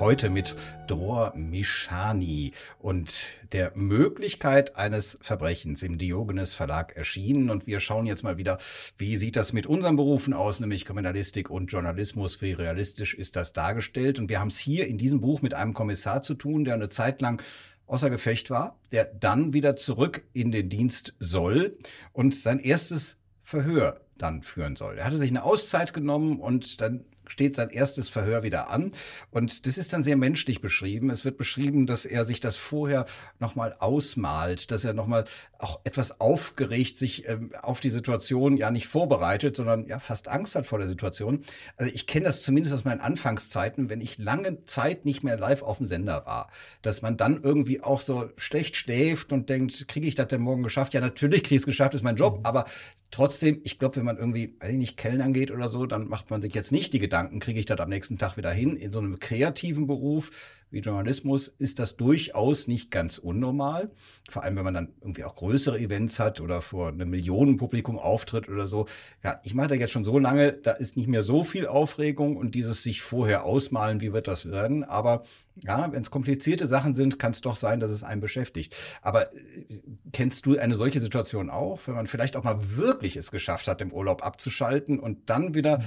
Heute mit Dor Mischani und der Möglichkeit eines Verbrechens im Diogenes Verlag erschienen. Und wir schauen jetzt mal wieder, wie sieht das mit unseren Berufen aus, nämlich Kriminalistik und Journalismus. Wie realistisch ist das dargestellt? Und wir haben es hier in diesem Buch mit einem Kommissar zu tun, der eine Zeit lang außer Gefecht war, der dann wieder zurück in den Dienst soll und sein erstes Verhör dann führen soll. Er hatte sich eine Auszeit genommen und dann steht sein erstes Verhör wieder an. Und das ist dann sehr menschlich beschrieben. Es wird beschrieben, dass er sich das vorher nochmal ausmalt, dass er nochmal auch etwas aufgeregt sich ähm, auf die Situation ja nicht vorbereitet, sondern ja fast Angst hat vor der Situation. Also ich kenne das zumindest aus meinen Anfangszeiten, wenn ich lange Zeit nicht mehr live auf dem Sender war, dass man dann irgendwie auch so schlecht schläft und denkt, kriege ich das denn morgen geschafft? Ja, natürlich kriege ich es geschafft, ist mein Job, mhm. aber trotzdem, ich glaube, wenn man irgendwie, weiß ich nicht, Kellnern geht oder so, dann macht man sich jetzt nicht die Gedanken, kriege ich das am nächsten Tag wieder hin. In so einem kreativen Beruf wie Journalismus ist das durchaus nicht ganz unnormal. Vor allem, wenn man dann irgendwie auch größere Events hat oder vor einem Millionenpublikum auftritt oder so. Ja, ich mache da jetzt schon so lange, da ist nicht mehr so viel Aufregung und dieses sich vorher ausmalen, wie wird das werden. Aber ja, wenn es komplizierte Sachen sind, kann es doch sein, dass es einen beschäftigt. Aber äh, kennst du eine solche Situation auch, wenn man vielleicht auch mal wirklich es geschafft hat, im Urlaub abzuschalten und dann wieder mhm.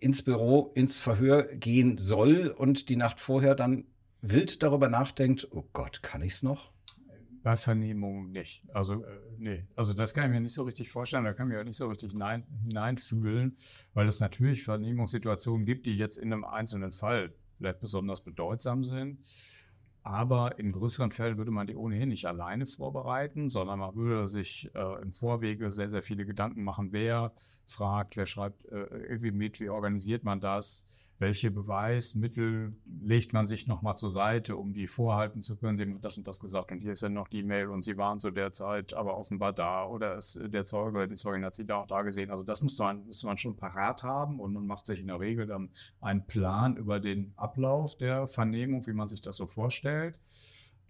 ins Büro, ins Verhör gehen soll und die Nacht vorher dann wild darüber nachdenkt, oh Gott, kann ich es noch? Bei Vernehmungen nicht. Also, äh, nee. Also, das kann ich mir nicht so richtig vorstellen. Da kann ich mir auch nicht so richtig hinein, hineinfühlen, weil es natürlich Vernehmungssituationen gibt, die jetzt in einem einzelnen Fall vielleicht besonders bedeutsam sind. Aber in größeren Fällen würde man die ohnehin nicht alleine vorbereiten, sondern man würde sich äh, im Vorwege sehr, sehr viele Gedanken machen, wer fragt, wer schreibt äh, irgendwie mit, wie organisiert man das, welche Beweismittel legt man sich nochmal zur Seite, um die vorhalten zu können. Sie haben das und das gesagt und hier ist ja noch die Mail und Sie waren zu der Zeit aber offenbar da oder ist der Zeuge oder die Zeugin hat Sie da auch da gesehen. Also das müsste man, müsste man schon parat haben und man macht sich in der Regel dann einen Plan über den Ablauf der Vernehmung, wie man sich das so vorstellt.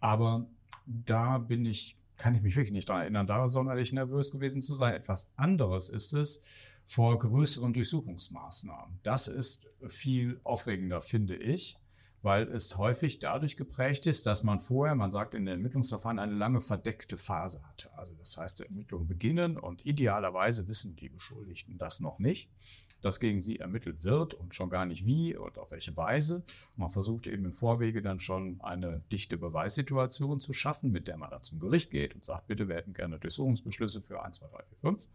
Aber da bin ich, kann ich mich wirklich nicht daran erinnern, da sonderlich nervös gewesen zu sein. Etwas anderes ist es, vor größeren Durchsuchungsmaßnahmen. Das ist viel aufregender, finde ich, weil es häufig dadurch geprägt ist, dass man vorher, man sagt in den Ermittlungsverfahren, eine lange verdeckte Phase hatte. Also das heißt, die Ermittlungen beginnen und idealerweise wissen die Beschuldigten das noch nicht, dass gegen sie ermittelt wird und schon gar nicht wie und auf welche Weise. Man versucht eben im Vorwege dann schon eine dichte Beweissituation zu schaffen, mit der man dann zum Gericht geht und sagt, bitte, wir hätten gerne Durchsuchungsbeschlüsse für 1, 2, 3, 4, 5.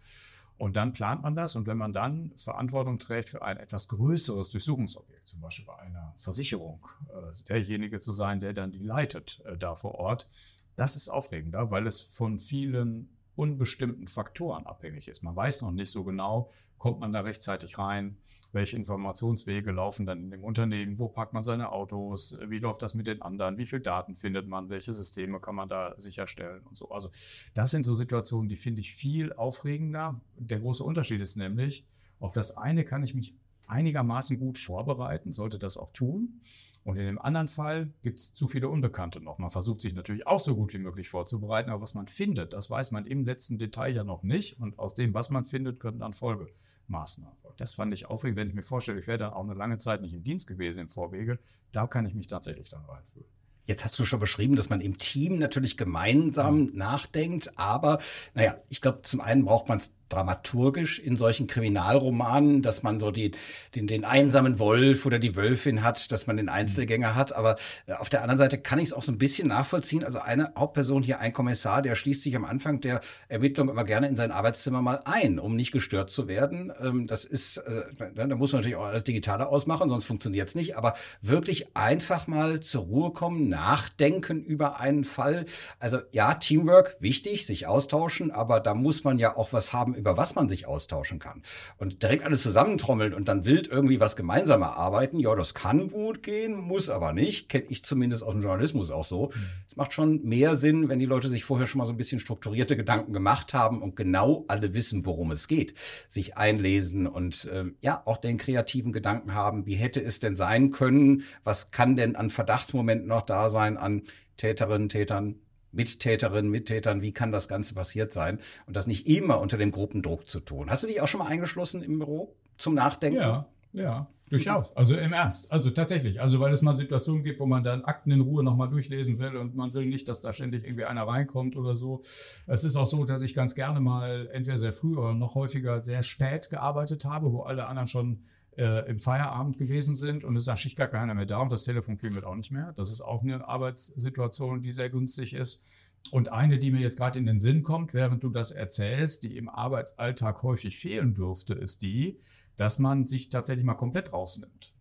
Und dann plant man das und wenn man dann Verantwortung trägt für ein etwas größeres Durchsuchungsobjekt, zum Beispiel bei einer Versicherung, äh, derjenige zu sein, der dann die leitet äh, da vor Ort, das ist aufregender, weil es von vielen unbestimmten Faktoren abhängig ist. Man weiß noch nicht so genau, kommt man da rechtzeitig rein, welche Informationswege laufen dann in dem Unternehmen, wo parkt man seine Autos, wie läuft das mit den anderen, wie viele Daten findet man, welche Systeme kann man da sicherstellen und so. Also das sind so Situationen, die finde ich viel aufregender. Der große Unterschied ist nämlich, auf das eine kann ich mich einigermaßen gut vorbereiten, sollte das auch tun. Und in dem anderen Fall gibt es zu viele Unbekannte noch. Man versucht sich natürlich auch so gut wie möglich vorzubereiten, aber was man findet, das weiß man im letzten Detail ja noch nicht. Und aus dem, was man findet, können dann Folgemaßnahmen folgen. Das fand ich aufregend, wenn ich mir vorstelle, ich wäre dann auch eine lange Zeit nicht im Dienst gewesen im Vorwege. Da kann ich mich tatsächlich dann reinfühlen. Jetzt hast du schon beschrieben, dass man im Team natürlich gemeinsam nachdenkt, aber naja, ich glaube, zum einen braucht man es dramaturgisch in solchen Kriminalromanen, dass man so die, den, den einsamen Wolf oder die Wölfin hat, dass man den Einzelgänger hat. Aber äh, auf der anderen Seite kann ich es auch so ein bisschen nachvollziehen. Also eine Hauptperson hier, ein Kommissar, der schließt sich am Anfang der Ermittlung immer gerne in sein Arbeitszimmer mal ein, um nicht gestört zu werden. Ähm, das ist, äh, da muss man natürlich auch alles Digitale ausmachen, sonst funktioniert es nicht. Aber wirklich einfach mal zur Ruhe kommen, nachdenken über einen Fall. Also ja, Teamwork, wichtig, sich austauschen, aber da muss man ja auch was haben, über was man sich austauschen kann. Und direkt alles zusammentrommeln und dann wild irgendwie was gemeinsam erarbeiten, ja, das kann gut gehen, muss aber nicht. Kenne ich zumindest aus dem Journalismus auch so. Mhm. Es macht schon mehr Sinn, wenn die Leute sich vorher schon mal so ein bisschen strukturierte Gedanken gemacht haben und genau alle wissen, worum es geht. Sich einlesen und äh, ja, auch den kreativen Gedanken haben, wie hätte es denn sein können, was kann denn an Verdachtsmomenten noch da sein, an Täterinnen, Tätern, Mittäterinnen, Mittätern, wie kann das Ganze passiert sein? Und das nicht immer unter dem Gruppendruck zu tun. Hast du dich auch schon mal eingeschlossen im Büro zum Nachdenken? Ja, ja, durchaus. Also im Ernst. Also tatsächlich. Also weil es mal Situationen gibt, wo man dann Akten in Ruhe nochmal durchlesen will und man will nicht, dass da ständig irgendwie einer reinkommt oder so. Es ist auch so, dass ich ganz gerne mal entweder sehr früh oder noch häufiger sehr spät gearbeitet habe, wo alle anderen schon äh, im Feierabend gewesen sind und es ist eigentlich gar keiner mehr da und das Telefon klingelt auch nicht mehr. Das ist auch eine Arbeitssituation, die sehr günstig ist. Und eine, die mir jetzt gerade in den Sinn kommt, während du das erzählst, die im Arbeitsalltag häufig fehlen dürfte, ist die, dass man sich tatsächlich mal komplett rausnimmt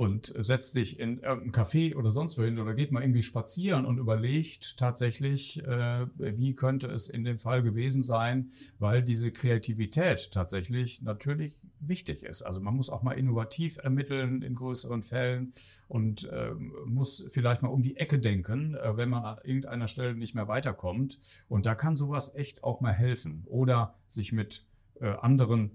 und setzt sich in irgendein Café oder sonst wohin oder geht mal irgendwie spazieren und überlegt tatsächlich, äh, wie könnte es in dem Fall gewesen sein, weil diese Kreativität tatsächlich natürlich wichtig ist. Also man muss auch mal innovativ ermitteln in größeren Fällen und äh, muss vielleicht mal um die Ecke denken, äh, wenn man an irgendeiner Stelle nicht mehr weiterkommt. Und da kann sowas echt auch mal helfen. Oder sich mit äh, anderen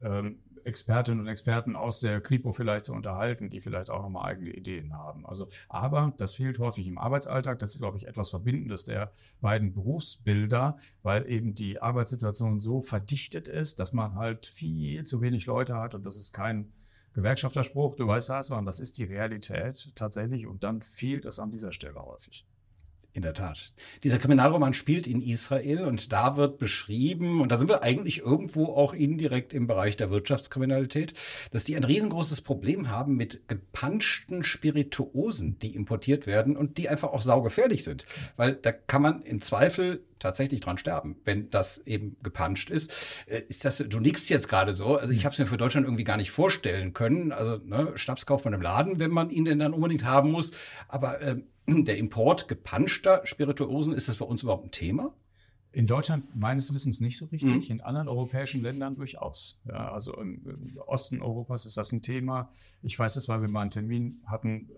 ähm, Expertinnen und Experten aus der Kripo vielleicht zu unterhalten, die vielleicht auch nochmal eigene Ideen haben. Also, aber das fehlt häufig im Arbeitsalltag. Das ist, glaube ich, etwas Verbindendes der beiden Berufsbilder, weil eben die Arbeitssituation so verdichtet ist, dass man halt viel zu wenig Leute hat und das ist kein Gewerkschafterspruch, du weißt das, sondern das ist die Realität tatsächlich und dann fehlt es an dieser Stelle häufig. In der Tat. Dieser Kriminalroman spielt in Israel und da wird beschrieben, und da sind wir eigentlich irgendwo auch indirekt im Bereich der Wirtschaftskriminalität, dass die ein riesengroßes Problem haben mit gepanschten Spirituosen, die importiert werden und die einfach auch saugefährlich sind. Weil da kann man im Zweifel tatsächlich dran sterben, wenn das eben gepanscht ist. Äh, ist das, du nickst jetzt gerade so, also ich habe es mir für Deutschland irgendwie gar nicht vorstellen können. Also ne, Schnaps kauft man im Laden, wenn man ihn denn dann unbedingt haben muss. Aber äh, der Import gepanschter Spirituosen, ist das bei uns überhaupt ein Thema? In Deutschland meines Wissens nicht so richtig, mhm. in anderen europäischen Ländern durchaus. Ja, also im, im, Osten Europas ist das ein Thema. Ich weiß es, weil wir mal einen Termin hatten,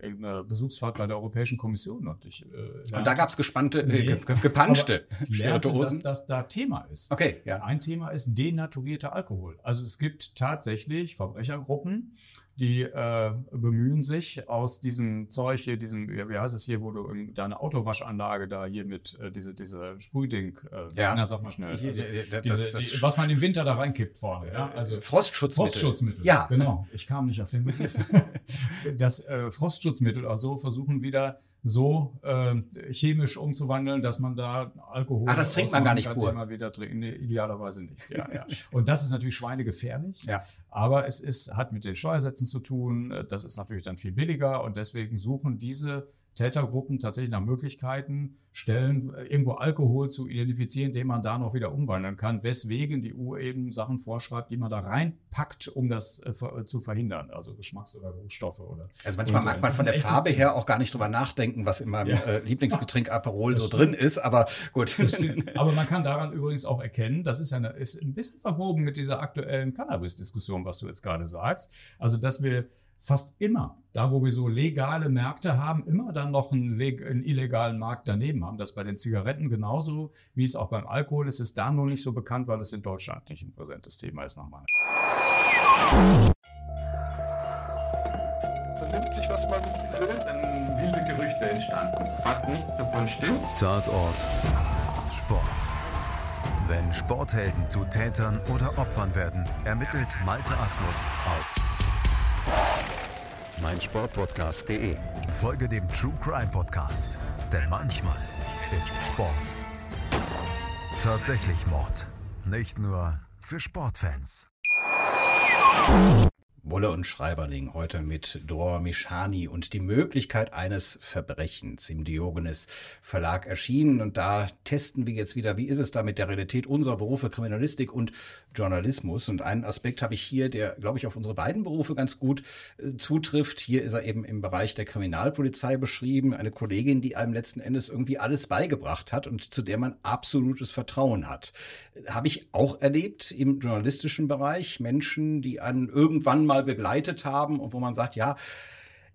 äh, eine Besuchsfahrt bei der Europäischen Kommission. Und, ich, äh, und da gab es gespannte, äh, nee, äh, gepanschte Spirituosen. dass das da Thema ist. Okay, ja. Ein Thema ist denaturierter Alkohol. Also es gibt tatsächlich Verbrechergruppen, die äh, bemühen sich aus diesem Zeug hier, diesem, wie heißt es hier, wo du deine Autowaschanlage da hier mit äh, diese, diese Sprühding, äh, ja. na, sag mal schnell. Also, diese, das, das die, was man im Winter da reinkippt vorne. Ja? Also Frostschutzmittel. Frostschutzmittel. Ja. Genau. Ich kam nicht auf den Begriff. das äh, Frostschutzmittel also versuchen wieder so äh, chemisch umzuwandeln, dass man da Alkohol. Ach, das trinkt man gar nicht pur. Immer wieder trinken. Nee, idealerweise nicht. Ja, ja. Und das ist natürlich schweinegefährlich. Ja. Aber es ist, hat mit den Steuersätzen zu tun. Das ist natürlich dann viel billiger und deswegen suchen diese Tätergruppen tatsächlich nach Möglichkeiten, Stellen, äh, irgendwo Alkohol zu identifizieren, den man da noch wieder umwandeln kann, weswegen die EU eben Sachen vorschreibt, die man da reinpackt, um das äh, äh zu verhindern, also Geschmacks- oder Geruchstoffe oder. Also manchmal so. mag man von der Farbe her auch gar nicht drüber nachdenken, was in meinem ja. äh, Lieblingsgetränk Aperol so stimmt. drin ist, aber gut. Aber man kann daran übrigens auch erkennen, das ist, eine, ist ein bisschen verwoben mit dieser aktuellen Cannabis-Diskussion, was du jetzt gerade sagst. Also, dass wir fast immer, da wo wir so legale Märkte haben, immer dann noch einen, einen, illegalen Markt daneben haben. Das bei den Zigaretten genauso, wie es auch beim Alkohol ist, ist da nur nicht so bekannt, weil es in Deutschland nicht ein präsentes Thema ist nochmal. Vernimmt sich, was man will, dann wilde Gerüchte entstanden. Fast nichts davon stimmt. Tatort. Sport. Wenn Sporthelden zu Tätern oder Opfern werden, ermittelt Malte Asmus auf meinsportpodcast.de. Folge dem True Crime Podcast, denn manchmal ist Sport tatsächlich Mord. Nicht nur für Sportfans. Wolle und Schreiberling heute mit Dor Mischani und die Möglichkeit eines Verbrechens im Diogenes Verlag erschienen. Und da testen wir jetzt wieder, wie ist es da mit der Realität unserer Berufe Kriminalistik und Journalismus. Und einen Aspekt habe ich hier, der, glaube ich, auf unsere beiden Berufe ganz gut äh, zutrifft. Hier ist er eben im Bereich der Kriminalpolizei beschrieben. Eine Kollegin, die einem letzten Endes irgendwie alles beigebracht hat und zu der man absolutes Vertrauen hat. Habe ich auch erlebt im journalistischen Bereich. Menschen, die einen irgendwann mal mal begleitet haben und wo man sagt, ja,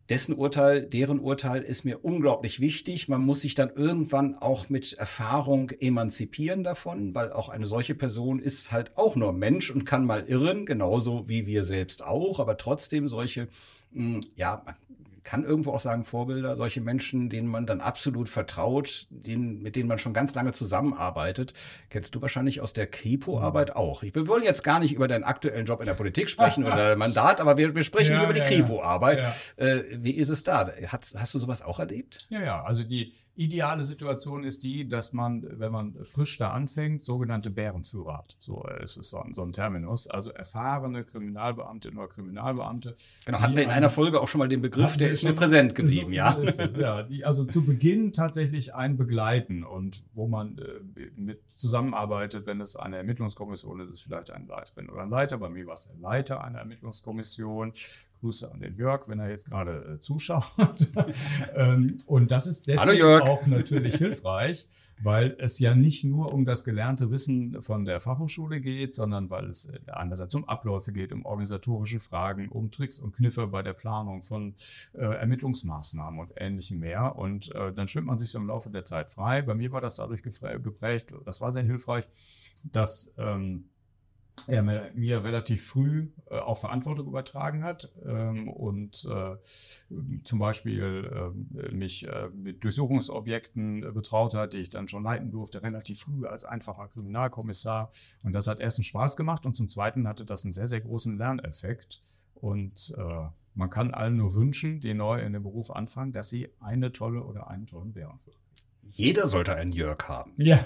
dessen Urteil, deren Urteil ist mir unglaublich wichtig. Man muss sich dann irgendwann auch mit Erfahrung emanzipieren davon, weil auch eine solche Person ist halt auch nur Mensch und kann mal irren, genauso wie wir selbst auch, aber trotzdem solche, hm, ja, kann irgendwo auch sagen, Vorbilder, solche Menschen, denen man dann absolut vertraut, denen, mit denen man schon ganz lange zusammenarbeitet. Kennst du wahrscheinlich aus der Kripo-Arbeit mhm. auch. Wir wollen jetzt gar nicht über deinen aktuellen Job in der Politik sprechen oder dein Mandat, aber wir, wir sprechen ja, über die ja, Kripo-Arbeit. Ja. Äh, wie ist es da? Hast, hast du sowas auch erlebt? Ja, ja. Also die ideale Situation ist die, dass man, wenn man frisch da anfängt, sogenannte Bärenführer hat. So ist es so ein, so ein Terminus. Also erfahrene Kriminalbeamte oder Kriminalbeamte. Genau, hatten wir in einer Folge auch schon mal den Begriff, der ist mir präsent geblieben, so, ja. Es, ja, die also zu Beginn tatsächlich ein begleiten und wo man äh, mit zusammenarbeitet, wenn es eine Ermittlungskommission ist, ist es vielleicht ein Leiterin oder ein Leiter. Bei mir war es der Leiter einer Ermittlungskommission. Grüße an den Jörg, wenn er jetzt gerade äh, zuschaut. ähm, und das ist deswegen auch natürlich hilfreich, weil es ja nicht nur um das gelernte Wissen von der Fachhochschule geht, sondern weil es äh, einerseits um Abläufe geht, um organisatorische Fragen, um Tricks und Kniffe bei der Planung von äh, Ermittlungsmaßnahmen und ähnlichem mehr. Und äh, dann schwimmt man sich so im Laufe der Zeit frei. Bei mir war das dadurch geprägt, das war sehr hilfreich, dass ähm, er mir relativ früh äh, auch Verantwortung übertragen hat ähm, und äh, zum Beispiel äh, mich mit Durchsuchungsobjekten betraut hat, die ich dann schon leiten durfte, relativ früh als einfacher Kriminalkommissar. Und das hat erstens Spaß gemacht und zum Zweiten hatte das einen sehr, sehr großen Lerneffekt. Und äh, man kann allen nur wünschen, die neu in dem Beruf anfangen, dass sie eine tolle oder einen tollen Bären führen. Jeder sollte einen Jörg haben. Ja.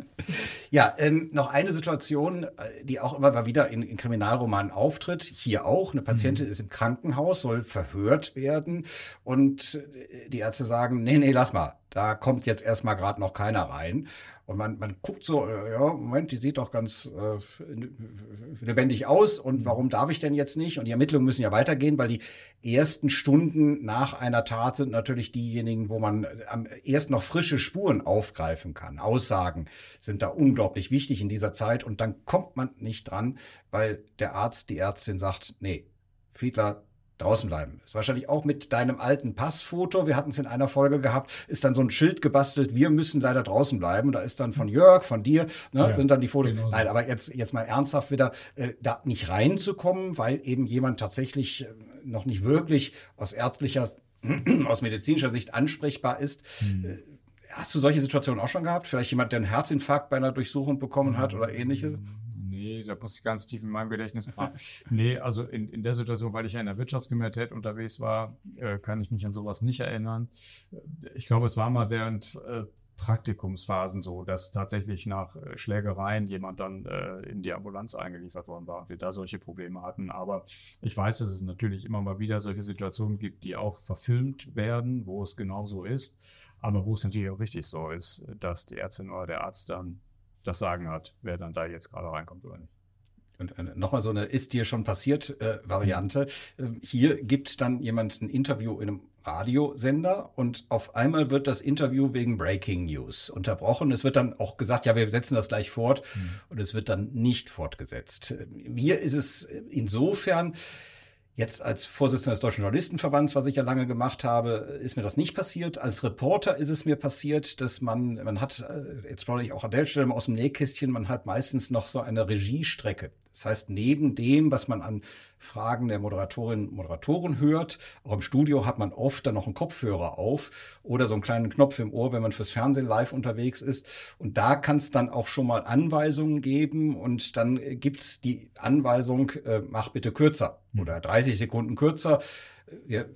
ja, ähm, noch eine Situation, äh, die auch immer mal wieder in, in Kriminalromanen auftritt. Hier auch. Eine Patientin mhm. ist im Krankenhaus, soll verhört werden. Und äh, die Ärzte sagen, nee, nee, lass mal. Da kommt jetzt erstmal gerade noch keiner rein. Und man, man guckt so, äh, ja, Moment, die sieht doch ganz äh, lebendig aus. Und warum darf ich denn jetzt nicht? Und die Ermittlungen müssen ja weitergehen, weil die ersten Stunden nach einer Tat sind natürlich diejenigen, wo man am erst noch frische Spuren aufgreifen kann. Aussagen sind da unglaublich wichtig in dieser Zeit. Und dann kommt man nicht dran, weil der Arzt, die Ärztin sagt, nee, Fiedler, draußen bleiben. Ist wahrscheinlich auch mit deinem alten Passfoto. Wir hatten es in einer Folge gehabt, ist dann so ein Schild gebastelt, wir müssen leider draußen bleiben. Und da ist dann von Jörg, von dir, ne, ja, sind dann die Fotos. Genau Nein, aber jetzt, jetzt mal ernsthaft wieder, äh, da nicht reinzukommen, weil eben jemand tatsächlich äh, noch nicht wirklich aus ärztlicher, aus medizinischer Sicht ansprechbar ist. Hm. Äh, hast du solche Situationen auch schon gehabt? Vielleicht jemand, der einen Herzinfarkt bei einer Durchsuchung bekommen hat oder ähnliches? Nee, da muss ich ganz tief in meinem Gedächtnis fahren. nee, also in, in der Situation, weil ich ja in der Wirtschaftskriminalität unterwegs war, äh, kann ich mich an sowas nicht erinnern. Ich glaube, es war mal während äh, Praktikumsphasen so, dass tatsächlich nach äh, Schlägereien jemand dann äh, in die Ambulanz eingeliefert worden war und wir da solche Probleme hatten. Aber ich weiß, dass es natürlich immer mal wieder solche Situationen gibt, die auch verfilmt werden, wo es genau so ist. Aber wo es natürlich auch richtig so ist, dass die Ärztin oder der Arzt dann das Sagen hat, wer dann da jetzt gerade reinkommt oder nicht. Und äh, nochmal so eine ist dir schon passiert äh, Variante. Ähm, hier gibt dann jemand ein Interview in einem Radiosender und auf einmal wird das Interview wegen Breaking News unterbrochen. Es wird dann auch gesagt, ja, wir setzen das gleich fort mhm. und es wird dann nicht fortgesetzt. Mir ist es insofern Jetzt als Vorsitzender des Deutschen Journalistenverbands, was ich ja lange gemacht habe, ist mir das nicht passiert. Als Reporter ist es mir passiert, dass man, man hat, äh, jetzt plaudere ich auch an der Stelle mal aus dem Nähkästchen, man hat meistens noch so eine Regiestrecke. Das heißt, neben dem, was man an Fragen der Moderatorinnen und Moderatoren hört, auch im Studio hat man oft dann noch einen Kopfhörer auf oder so einen kleinen Knopf im Ohr, wenn man fürs Fernsehen live unterwegs ist. Und da kann es dann auch schon mal Anweisungen geben und dann gibt's die Anweisung, äh, mach bitte kürzer hm. oder 30 Sekunden kürzer. Wir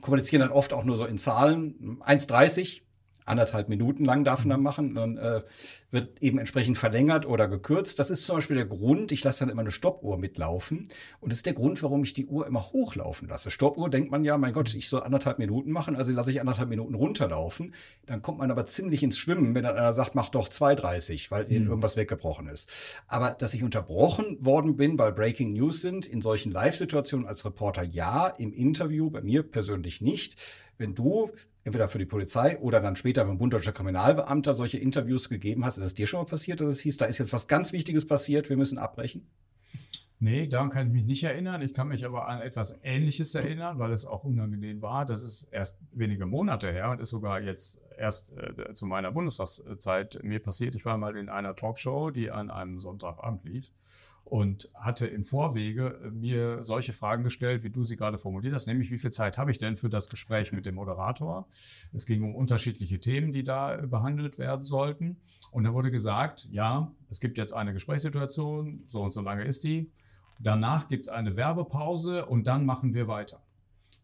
kommunizieren dann oft auch nur so in Zahlen. 1,30 anderthalb Minuten lang darf man dann machen. Dann äh, wird eben entsprechend verlängert oder gekürzt. Das ist zum Beispiel der Grund, ich lasse dann immer eine Stoppuhr mitlaufen. Und das ist der Grund, warum ich die Uhr immer hochlaufen lasse. Stoppuhr denkt man ja, mein Gott, ich soll anderthalb Minuten machen, also lasse ich anderthalb Minuten runterlaufen. Dann kommt man aber ziemlich ins Schwimmen, wenn dann einer sagt, mach doch 2,30, weil ihnen mhm. irgendwas weggebrochen ist. Aber dass ich unterbrochen worden bin, weil Breaking News sind, in solchen Live-Situationen als Reporter ja, im Interview bei mir persönlich nicht. Wenn du entweder für die Polizei oder dann später beim Bund Deutscher Kriminalbeamter solche Interviews gegeben hast, ist es dir schon mal passiert, dass es hieß, da ist jetzt was ganz Wichtiges passiert, wir müssen abbrechen? Nee, daran kann ich mich nicht erinnern. Ich kann mich aber an etwas Ähnliches erinnern, weil es auch unangenehm war. Das ist erst wenige Monate her und ist sogar jetzt erst äh, zu meiner Bundestagszeit mir passiert. Ich war mal in einer Talkshow, die an einem Sonntagabend lief und hatte im Vorwege äh, mir solche Fragen gestellt, wie du sie gerade formuliert hast, nämlich wie viel Zeit habe ich denn für das Gespräch mit dem Moderator? Es ging um unterschiedliche Themen, die da äh, behandelt werden sollten. Und da wurde gesagt, ja, es gibt jetzt eine Gesprächssituation, so und so lange ist die. Danach gibt es eine Werbepause und dann machen wir weiter.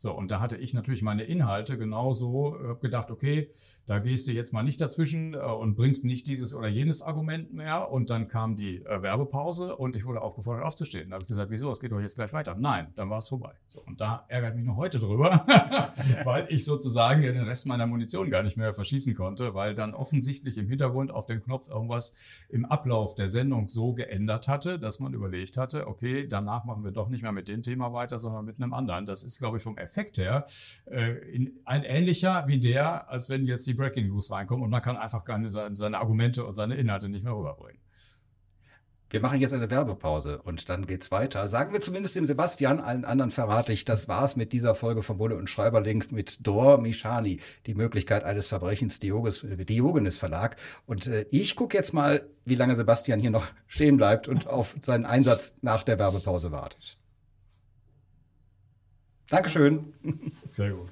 So, und da hatte ich natürlich meine Inhalte genauso äh, gedacht, okay, da gehst du jetzt mal nicht dazwischen äh, und bringst nicht dieses oder jenes Argument mehr. Und dann kam die äh, Werbepause und ich wurde aufgefordert, aufzustehen. Da habe ich gesagt, wieso, es geht doch jetzt gleich weiter. Nein, dann war es vorbei. So, und da ärgert mich noch heute drüber, weil ich sozusagen den Rest meiner Munition gar nicht mehr verschießen konnte, weil dann offensichtlich im Hintergrund auf dem Knopf irgendwas im Ablauf der Sendung so geändert hatte, dass man überlegt hatte, okay, danach machen wir doch nicht mehr mit dem Thema weiter, sondern mit einem anderen. Das ist, glaube ich, vom Effekt Effekt her äh, in, ein ähnlicher wie der, als wenn jetzt die Breaking News reinkommen und man kann einfach nicht seine, Argumente und seine Inhalte nicht mehr rüberbringen. Wir machen jetzt eine Werbepause und dann geht's weiter. Sagen wir zumindest dem Sebastian, allen anderen verrate ich, das war's mit dieser Folge von Bulle und Schreiberlink mit Dor Mishani, die Möglichkeit eines Verbrechens, Diogenes, Diogenes Verlag. Und äh, ich gucke jetzt mal, wie lange Sebastian hier noch stehen bleibt und auf seinen Einsatz nach der Werbepause wartet. Dankeschön. Sehr gut.